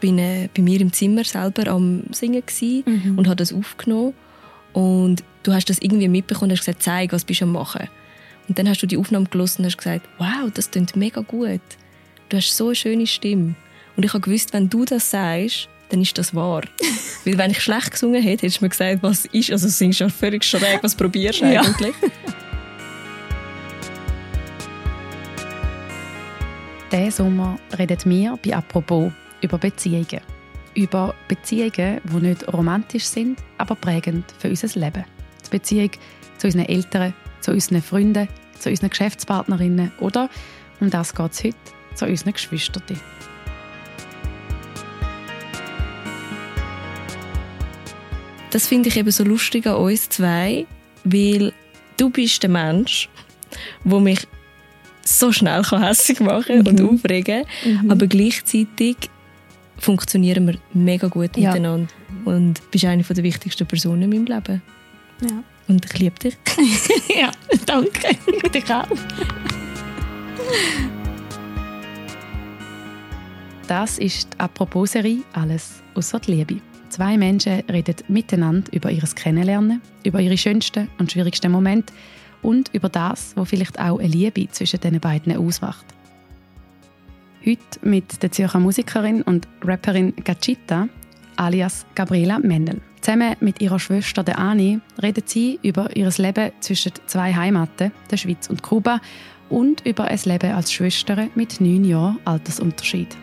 bin äh, bei mir im Zimmer selber am Singen mhm. und habe das aufgenommen. Und du hast das irgendwie mitbekommen und hast gesagt, zeig, was bist du am machen. Und dann hast du die Aufnahme gelesen und hast gesagt, wow, das klingt mega gut. Du hast so eine schöne Stimme. Und ich habe gewusst, wenn du das sagst, dann ist das wahr. Weil wenn ich schlecht gesungen hätte, hättest du mir gesagt, was ist, also singst du völlig schräg, was probierst du eigentlich? Ja. Diesen Sommer reden wir bei «Apropos» über Beziehungen. Über Beziehungen, die nicht romantisch sind, aber prägend für unser Leben. Die Beziehung zu unseren Eltern, zu unseren Freunden, zu unseren Geschäftspartnerinnen oder, um das geht es heute, zu unseren Geschwistern. Das finde ich eben so lustig an uns zwei, weil du bist der Mensch, der mich so schnell hässlich machen mhm. und aufregen mhm. aber gleichzeitig funktionieren wir mega gut ja. miteinander und bist eine der wichtigsten Personen in meinem Leben. Ja. Und ich liebe dich. ja, danke. dich auch. Das ist die Apropos-Serie «Alles außer die Liebe». Zwei Menschen reden miteinander über ihr Kennenlernen, über ihre schönsten und schwierigsten Momente und über das, was vielleicht auch eine Liebe zwischen den beiden ausmacht. Heute mit der Zürcher Musikerin und Rapperin Gachita, alias Gabriela Mendel. Zusammen mit ihrer Schwester der Ani redet sie über ihr Leben zwischen zwei Heimaten, der Schweiz und Kuba, und über ein Leben als Schwester mit neun Jahren Altersunterschied.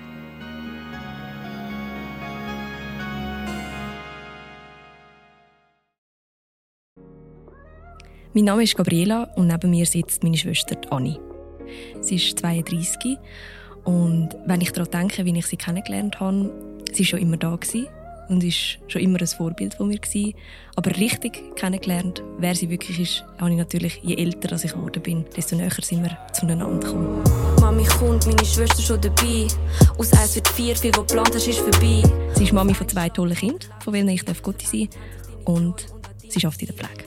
Mein Name ist Gabriela und neben mir sitzt meine Schwester Anni. Sie ist 32 und wenn ich daran denke, wie ich sie kennengelernt habe, sie war schon immer da und ist schon immer ein Vorbild von mir gewesen. Aber richtig kennengelernt, wer sie wirklich ist, habe ich natürlich, je älter ich geworden bin, desto näher sind wir zueinander gekommen. Mami kommt, meine Schwester schon dabei. Aus 1 wird 4, viel, was geplant hast, ist vorbei. Sie ist Mami von zwei tollen Kindern, von denen ich Gott sein darf. Und sie arbeitet in der Pflege.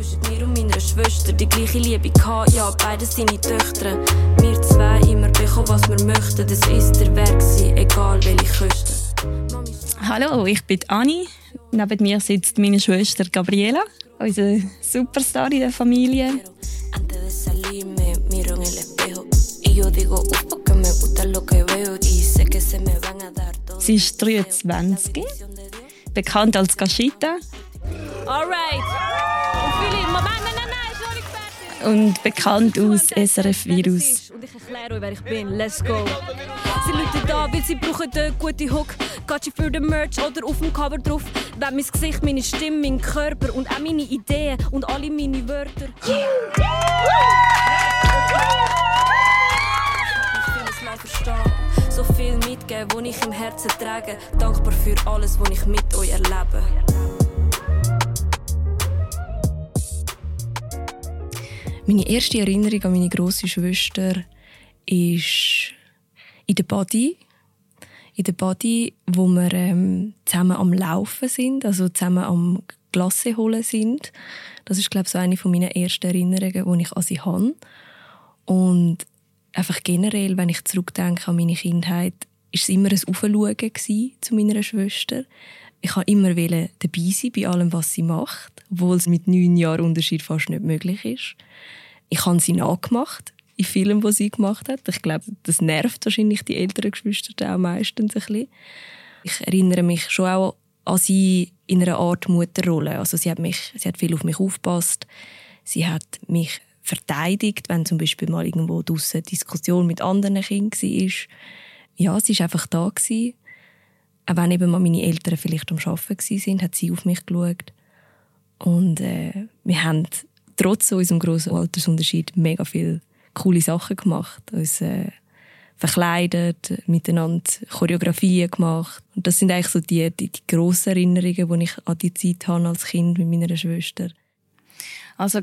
Zwischen mir und meiner Schwester, die gleiche Liebe gehabt, ja, beide seine Töchter. Wir zwei immer bekommen, was wir möchten, das ist der Weg egal welche Küste. Hallo, ich bin Anni. Neben mir sitzt meine Schwester Gabriela, unsere Superstar in der Familie. Sie ist 23, bekannt als Gashita Alright. Und bekannt aus SRF Virus. Und ich erkläre euch, wer ich bin. Let's go. Sie Leute da, weil sie brauchen einen guten Hook. Gatschi für den Merch oder auf dem Cover drauf. Wenn mein Gesicht, meine Stimme, mein Körper und auch meine Ideen und alle meine Wörter. Yeah. So viel mitgeben, was ich im Herzen trage. Dankbar für alles, was ich mit euch erlebe. Meine erste Erinnerung an meine große Schwester ist in der Body. In der Body, wo wir ähm, zusammen am Laufen sind, also zusammen am Glasse holen sind. Das ist, glaube ich, so eine von meinen ersten Erinnerungen, die ich an sie habe. Und einfach generell, wenn ich zurückdenke an meine Kindheit, ist es immer ein Aufschauen zu meiner Schwester. Ich wollte immer dabei sein bei allem, was sie macht, obwohl es mit neun Jahren Unterschied fast nicht möglich ist. Ich habe sie nachgemacht in Filmen, die sie gemacht hat. Ich glaube, das nervt wahrscheinlich die älteren Geschwister auch meistens ein bisschen. Ich erinnere mich schon auch an sie in einer Art Mutterrolle. Also sie hat, mich, sie hat viel auf mich aufgepasst. Sie hat mich verteidigt, wenn zum Beispiel mal irgendwo draussen Diskussion mit anderen Kindern war. Ja, sie war einfach da. Auch wenn eben mal meine Eltern vielleicht am Arbeiten waren, hat sie auf mich geschaut. Und äh, wir haben trotz unserem grossen Altersunterschied mega viele coole Sachen gemacht. Uns äh, verkleidet, miteinander Choreografien gemacht. Und das sind eigentlich so die, die, die grossen Erinnerungen, die ich an die Zeit habe als Kind mit meiner Schwester. Also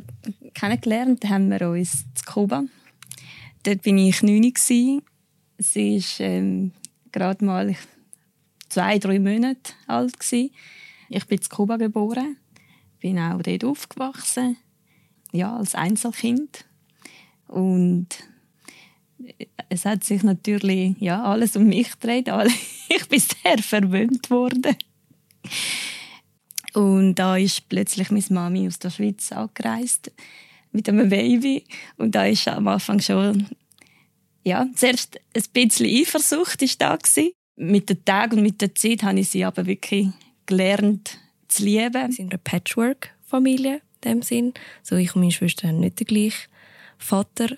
kennengelernt haben wir uns in Kuba. Dort war ich neun. Sie war ähm, gerade mal zwei, drei Monate alt. Ich bin in Kuba geboren, bin auch dort aufgewachsen ja, als Einzelkind. Und es hat sich natürlich ja, alles um mich gedreht. Ich bin sehr verwöhnt worden. Und da ist plötzlich meine Mami aus der Schweiz angereist mit einem Baby. Und da ist am Anfang schon, ja, zuerst ein bisschen Eifersucht ist da gewesen. Mit den Tagen und mit der Zeit habe ich sie aber wirklich gelernt zu lieben. Wir sind eine Patchwork-Familie in dem Sinn. So, ich und meine Schwester haben nicht den gleichen Vater,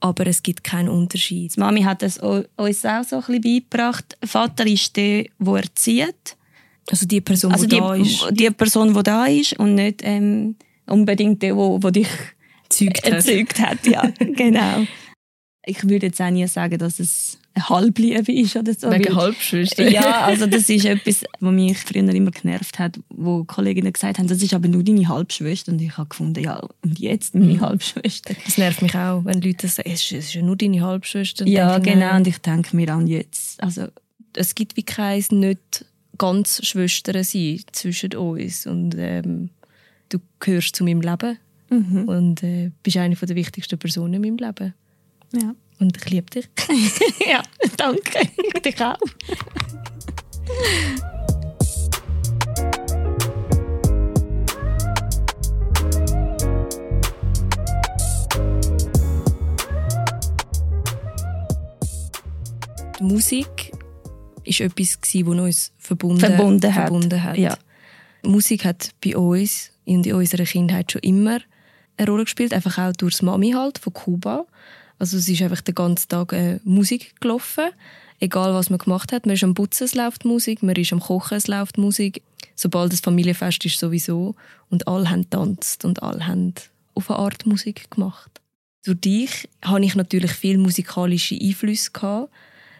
aber es gibt keinen Unterschied. Die Mami hat es uns auch so ein bisschen beigebracht. Vater ist der, der erzieht. Also die Person, also die da ist. Die Person, die da ist und nicht ähm, unbedingt der, der, der dich erzeugt hat. Erzeugt hat ja, genau. Ich würde jetzt auch nie sagen, dass es Halbliebe ist oder so. Wegen Halbschwester? Ja, also das ist etwas, was mich früher immer genervt hat, wo Kolleginnen gesagt haben, das ist aber nur deine Halbschwester. Und ich habe gefunden, ja, und jetzt meine mhm. Halbschwester. Das nervt mich auch, wenn Leute sagen, es ist ja nur deine Halbschwester. Ja, genau, und ich denke mir an jetzt. Also, es gibt wie keins nicht ganz Schwestern sein zwischen uns. Und ähm, du gehörst zu meinem Leben. Mhm. Und äh, bist eine der wichtigsten Personen in meinem Leben. Ja. Und ich liebe dich. ja, danke. Ich dich auch. Die Musik ist etwas, das uns verbunden, verbunden hat. Verbunden hat. Ja. Musik hat bei uns und in unserer Kindheit schon immer eine Rolle gespielt, einfach auch durch das Mami halt von Kuba. Also es ist einfach den ganzen Tag äh, Musik gelaufen, egal was man gemacht hat. Man ist am Putzen, es läuft Musik, man ist am Kochen, es läuft Musik. Sobald das Familienfest ist sowieso und alle haben tanzt und alle haben auf eine Art Musik gemacht. Durch dich habe ich natürlich viel musikalische Einflüsse gehabt.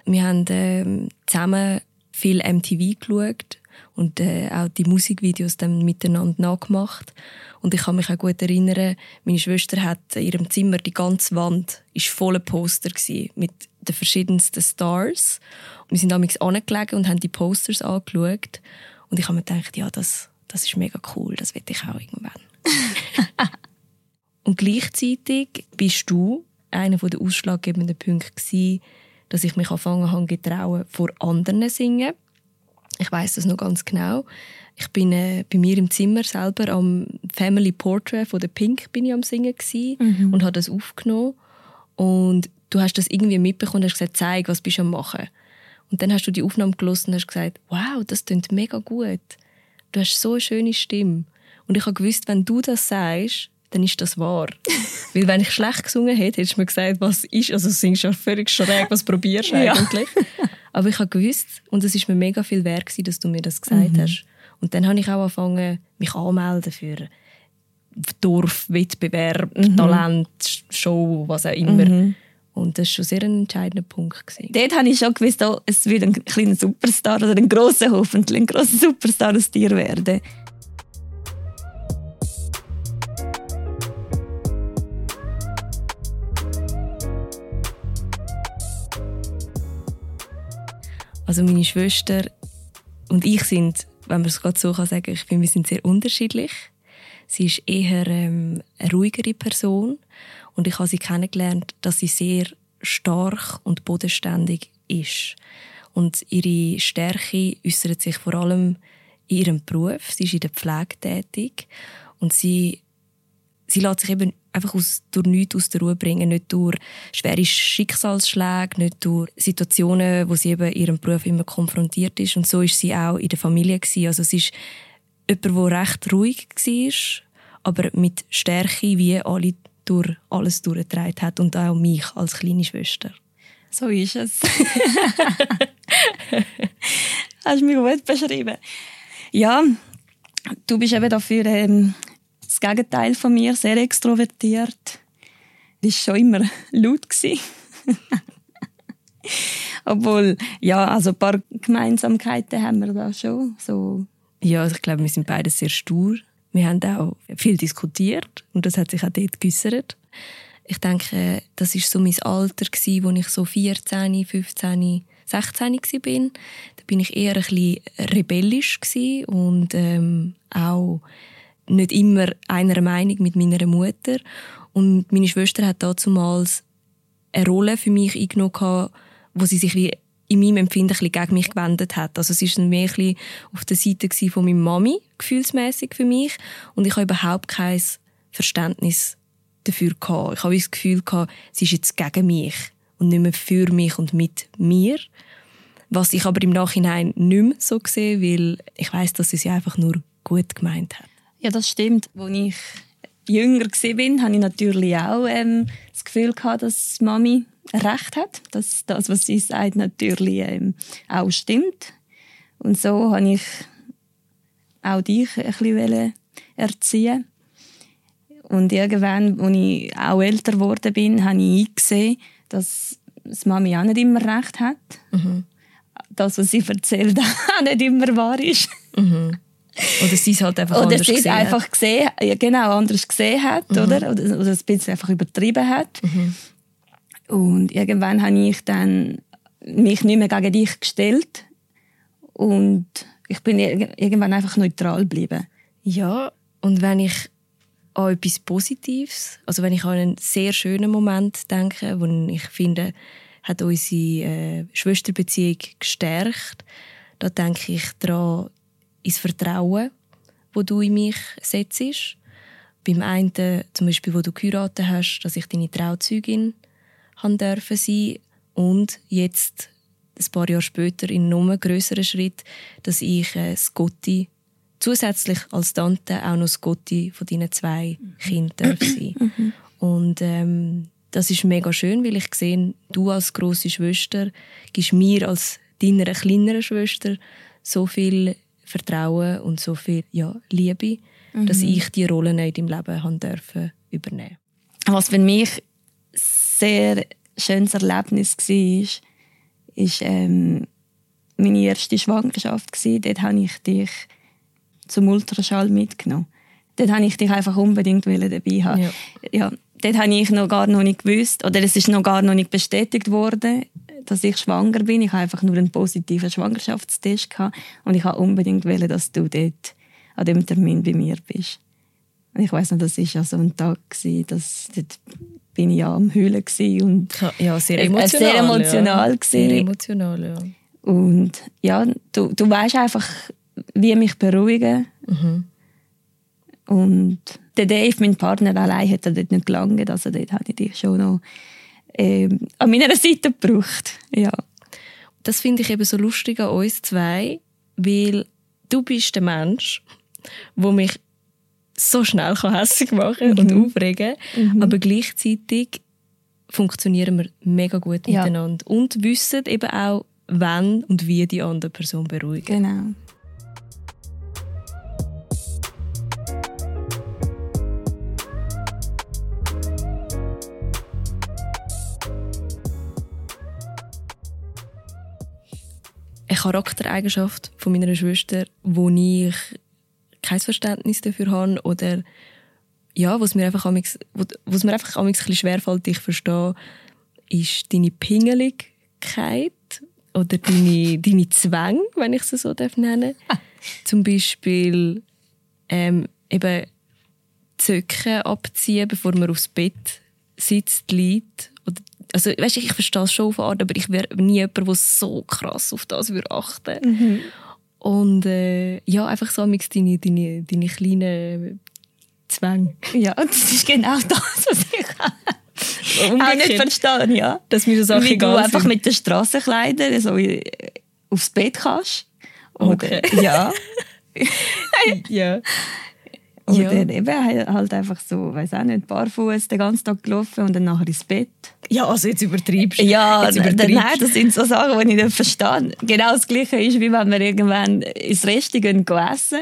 Wir haben äh, zusammen viel MTV geschaut und äh, auch die Musikvideos dann miteinander nachgemacht. Und ich kann mich auch gut erinnern, meine Schwester hat in ihrem Zimmer die ganze Wand ist voller Poster gewesen, mit den verschiedensten Stars. Und wir sind damals angelegen und haben die Posters angeschaut. Und ich habe mir gedacht, ja, das, das ist mega cool, das will ich auch irgendwann. und gleichzeitig bist du einer der ausschlaggebenden Punkte gewesen, dass ich mich anfangen habe getrauen, vor anderen zu singen. Ich weiß das noch ganz genau. Ich bin äh, bei mir im Zimmer selber am Family Portrait von der Pink bin ich am singen mhm. und habe das aufgenommen und du hast das irgendwie mitbekommen und hast gesagt, zeig, was bist du am machen. Und dann hast du die Aufnahme gelesen und hast gesagt, wow, das klingt mega gut. Du hast so eine schöne Stimme. Und ich habe gewusst, wenn du das sagst, dann ist das wahr. Weil wenn ich schlecht gesungen hätte, hättest du mir gesagt, was ist, also singst du ja völlig schräg, was probierst du eigentlich? Ja. Aber ich habe gewusst, und es ist mir mega viel wert gewesen, dass du mir das gesagt mhm. hast. Und dann habe ich auch angefangen, mich anzumelden für Dorfwettbewerb, mhm. Talent, Show, was auch immer. Mhm. Und das war schon sehr ein entscheidender Punkt. Gewesen. Dort habe ich schon gewusst, oh, es wird ein kleiner Superstar oder ein grosser, hoffentlich ein grosser Superstar aus dir werden. Also meine Schwester und ich sind, wenn man es gerade so kann sagen, ich finde, wir sind sehr unterschiedlich. Sie ist eher ähm, eine ruhigere Person und ich habe sie kennengelernt, dass sie sehr stark und bodenständig ist. Und ihre Stärke äußert sich vor allem in ihrem Beruf. Sie ist in der Pflege tätig und sie, sie lässt sich eben einfach aus, durch nichts aus der Ruhe bringen. Nicht durch schwere Schicksalsschläge, nicht durch Situationen, wo sie eben ihrem Beruf immer konfrontiert ist. Und so ist sie auch in der Familie gewesen. Also sie ist jemand, der recht ruhig war, aber mit Stärke wie alle durch alles durchgetragen hat und auch mich als kleine Schwester. So ist es. Hast du mich gut beschrieben. Ja, du bist eben dafür ähm, das Gegenteil von mir, sehr extrovertiert. Das war schon immer laut. Obwohl, ja, also ein paar Gemeinsamkeiten haben wir da schon. So. Ja, also ich glaube, wir sind beide sehr stur. Wir haben auch viel diskutiert und das hat sich auch dort geäussert. Ich denke, das war so mein Alter, wo ich so 14, 15, 16 war. Da bin ich eher ein bisschen rebellisch und ähm, auch nicht immer einer Meinung mit meiner Mutter. Und meine Schwester hat damals eine Rolle für mich eingenommen, wo sie sich wie in meinem Empfinden ein gegen mich gewendet hat. Also es war mehr ein auf der Seite von meiner Mami, gefühlsmäßig für mich. Und ich habe überhaupt kein Verständnis dafür gehabt. Ich habe das Gefühl gehabt, sie ist jetzt gegen mich und nicht mehr für mich und mit mir. Was ich aber im Nachhinein nicht mehr so sehe, weil ich weiß, dass sie es einfach nur gut gemeint hat. Ja, das stimmt. Als ich jünger war, hatte ich natürlich auch ähm, das Gefühl, gehabt, dass Mami recht hat, dass das, was sie sagt, natürlich ähm, auch stimmt. Und so habe ich auch dich ein bisschen erziehen Und irgendwann, als ich auch älter geworden bin, habe ich eingesehen, dass das Mami auch nicht immer recht hat. Mhm. Das, was sie erzählt, auch nicht immer wahr ist. Mhm. Oder sie es halt einfach oder anders gesehen einfach hat. gesehen, ja, genau, anders gesehen hat, mhm. oder? oder? Oder ein bisschen einfach übertrieben hat. Mhm. Und irgendwann habe ich dann mich nicht mehr gegen dich gestellt und ich bin irgendwann einfach neutral geblieben. Ja, und wenn ich an etwas Positives, also wenn ich an einen sehr schönen Moment denke, wo ich finde, hat unsere äh, Schwesterbeziehung gestärkt, da denke ich daran, ins Vertrauen, wo du in mich setzt. Beim einen, zum Beispiel, wo du geheiratet hast, dass ich deine Trauzeugin sein und jetzt ein paar Jahre später in einem größeren Schritt, dass ich äh, Scotty zusätzlich als Tante auch noch Scotty von deinen zwei. Kindern sein mhm. und ähm, das ist mega schön, weil ich sehe, du als große Schwester gibst mir als deiner kleineren Schwester so viel Vertrauen und so viel ja, Liebe, mhm. dass ich die Rolle in deinem Leben haben dürfen übernehmen. Was für mich sehr schönes Erlebnis war, ist ähm, meine erste Schwangerschaft gewesen. Dort habe ich dich zum Ultraschall mitgenommen. Dort habe ich dich einfach unbedingt dabei haben. Ja. ja. Dort habe ich noch gar noch nicht gewusst, oder es ist noch gar noch nicht bestätigt worden, dass ich schwanger bin. Ich habe einfach nur einen positiven Schwangerschaftstest gehabt und ich habe unbedingt wollen, dass du dort an dem Termin bei mir bist. Und ich weiß noch, das war ja so ein Tag gewesen, dass dort bin ich ja am Heulen und ja, sehr emotional. Sehr emotional, ja. Sehr emotional, ja. Und ja, du, du weißt einfach, wie mich beruhigen. Mhm. Und der Dave, mein Partner, allein hat dort nicht gelangt. Also dort hatte ich dich schon noch äh, an meiner Seite gebraucht. Ja. Das finde ich eben so lustig an uns zwei, weil du bist der Mensch, wo mich so schnell hässlich machen mhm. und aufregen mhm. aber gleichzeitig funktionieren wir mega gut ja. miteinander und wissen eben auch, wann und wie die andere Person beruhigen. Genau. Eine Charaktereigenschaft von meiner Schwester, wo ich kein Verständnis dafür habe oder ja, was mir einfach amix, was mir einfach amix ein schwerfällt, ich verstehe, ist deine Pingeligkeit oder deine, deine Zwänge, wenn ich sie so nennen darf. Zum Beispiel ähm, eben Zöcke abziehen, bevor man aufs Bett sitzt, liegt. Also, weißt, ich verstehe es schon auf Art, aber ich wäre nie jemand, der so krass auf das würde achten mhm. Und äh, ja, einfach so deine, deine, deine kleinen Zwänge. Ja, das ist genau das, was ich auch nicht verstehen, ja. Dass mir das auch Wie du einfach mit den Strassenkleidern so aufs Bett kannst. Oder, okay. Ja. ja. Oder ja. eben halt einfach so, weiß auch nicht, barfuß den ganzen Tag gelaufen und dann nachher ins Bett. Ja, also jetzt übertreibst du. Ja, jetzt übertreibst. nein, das sind so Sachen, die ich nicht verstehe. Genau das Gleiche ist, wie wenn wir irgendwann ins Reste gehen essen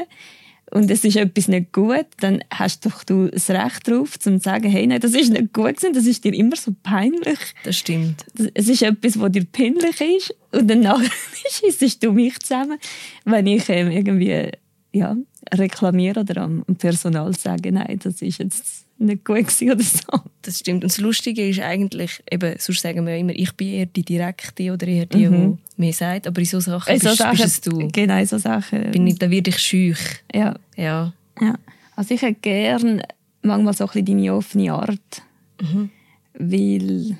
und es ist etwas nicht gut, dann hast doch du das Recht darauf, zu sagen, hey, nein, das ist nicht gut gewesen, das ist dir immer so peinlich. Das stimmt. Es ist etwas, was dir peinlich ist und dann nachher schießt du mich zusammen, wenn ich ähm, irgendwie ja, reklamieren oder am Personal sagen, nein, das ist jetzt nicht gut oder so. Das stimmt. Und das Lustige ist eigentlich, eben, sonst sagen wir immer, ich bin eher die Direkte oder eher die, mhm. die mir sagt, aber in so Sachen in so bist, Sachen, bist du. Genau, in so Sachen. Bin ich, da werde ich schüch. Ja. ja. ja. Also ich hätte gerne manchmal so ein bisschen deine offene Art, mhm. weil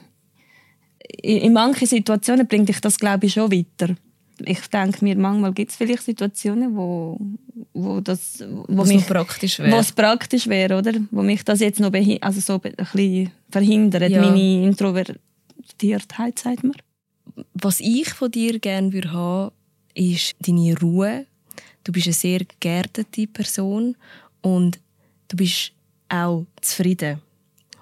in, in manchen Situationen bringt dich das, glaube ich, schon weiter. Ich denke mir, manchmal gibt es vielleicht Situationen, wo, wo das wo was mich, praktisch wäre. Was praktisch wäre, oder? Wo mich das jetzt noch also so ein bisschen verhindert, ja. meine Introvertiertheit, sagt man. Was ich von dir gerne würde haben, ist deine Ruhe. Du bist eine sehr geerdete Person und du bist auch zufrieden.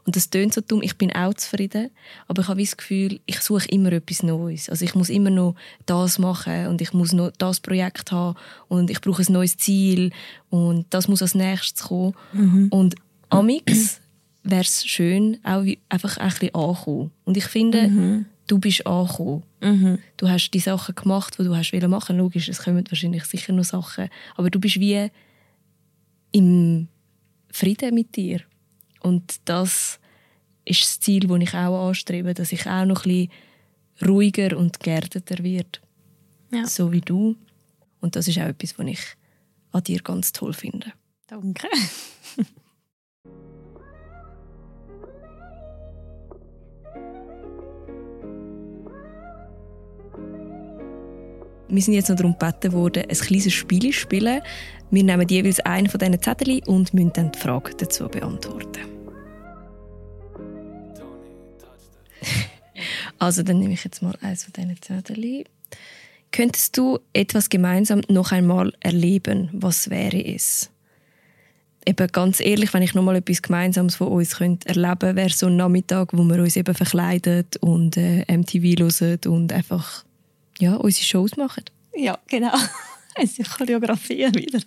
Und das tönt so dumm, ich bin auch zufrieden, aber ich habe das Gefühl, ich suche immer etwas Neues. Also ich muss immer noch das machen und ich muss noch das Projekt haben und ich brauche ein neues Ziel und das muss als nächstes kommen. Mhm. Und amix wäre es schön, auch einfach ein bisschen ankommen. Und ich finde, mhm. du bist angekommen. Mhm. Du hast die Sachen gemacht, die du hast machen Logisch, es kommen wahrscheinlich sicher noch Sachen, aber du bist wie im Frieden mit dir. Und das ist das Ziel, das ich auch anstrebe, dass ich auch noch ein bisschen ruhiger und geerdeter werde. Ja. So wie du. Und das ist auch etwas, was ich an dir ganz toll finde. Danke. Wir sind jetzt noch darum gebeten worden, ein kleines Spiel zu spielen. Wir nehmen jeweils einen von diesen Zetteln und müssen dann die Frage dazu beantworten. Also dann nehme ich jetzt mal eins von diesen Zetteln. Könntest du etwas gemeinsam noch einmal erleben? Was wäre es? Eben ganz ehrlich, wenn ich noch mal etwas Gemeinsames von uns könnte erleben wäre so ein Nachmittag, wo wir uns eben verkleiden und äh, MTV hören und einfach ja, unsere Shows machen. Ja, genau. Unsere Choreografie wieder.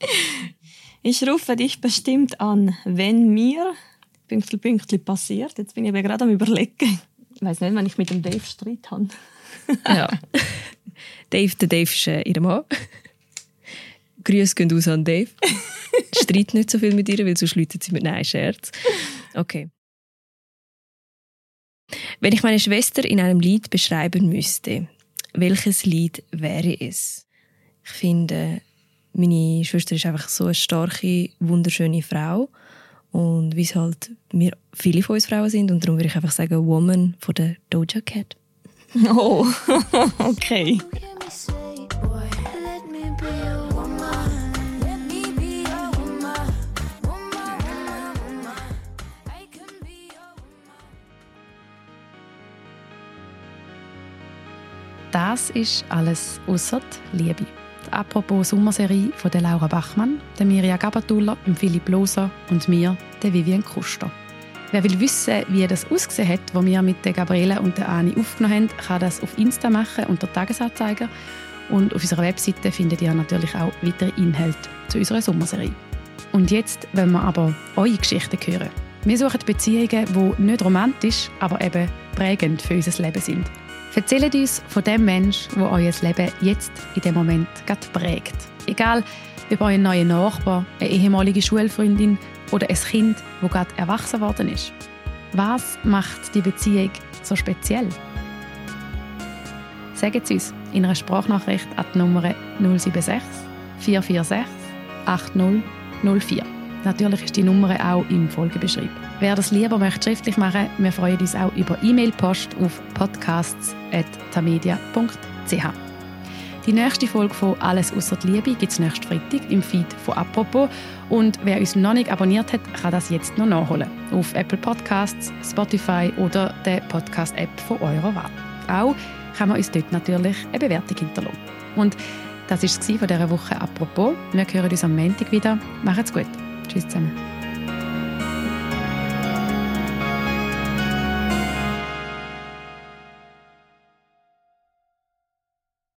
ich rufe dich bestimmt an, wenn mir Pünktli, Pünktli passiert. Jetzt bin ich aber gerade am überlegen. Ich weiß nicht, wenn ich mit dem Dave Streit habe. ja. Dave, der Dave ist äh, ihr Mann. Grüße gehen aus an Dave. Streit nicht so viel mit ihr, weil sonst läutet sie mit Nein, Scherz. Okay. Wenn ich meine Schwester in einem Lied beschreiben müsste, welches Lied wäre es? Ich finde, meine Schwester ist einfach so eine starke, wunderschöne Frau und wie es halt wir viele von uns Frauen sind. Und darum würde ich einfach sagen Woman von der Doja Cat. Oh, okay. Das ist alles außer Liebe apropos Sommerserie von der Laura Bachmann, der Mirja Gabatuller, Philipp Loser und mir, der Vivian Kuster. Wer will wissen, wie das ausgesehen hat, wo wir mit der Gabriele und der Ani aufgenommen haben, kann das auf Insta machen unter Tagesanzeiger. Und auf unserer Webseite findet ihr natürlich auch weitere Inhalte zu unserer Sommerserie. Und jetzt wollen wir aber eure Geschichten hören. Wir suchen Beziehungen, die nicht romantisch, aber eben prägend für unser Leben sind. Erzählt uns von dem Mensch, der euer Leben jetzt in dem Moment gerade prägt. Egal, ob euer neuer Nachbar, eine ehemalige Schulfreundin oder ein Kind, das gerade erwachsen worden ist. Was macht die Beziehung so speziell? Sagt es uns in einer Sprachnachricht an die Nummer 076 446 8004. Natürlich ist die Nummer auch im Folgebeschrieb. Wer das lieber möchte schriftlich machen, wir freuen uns auch über E-Mail-Post auf podcasts.tamedia.ch. Die nächste Folge von Alles außer die Liebe gibt es nächsten Freitag im Feed von «Apropos». Und wer uns noch nicht abonniert hat, kann das jetzt noch nachholen. Auf Apple Podcasts, Spotify oder der Podcast-App von eurer Wahl. Auch kann man uns dort natürlich eine Bewertung hinterlassen. Und das war es von dieser Woche «Apropos». Wir hören uns am Montag wieder. Macht's gut. Tschüss zusammen.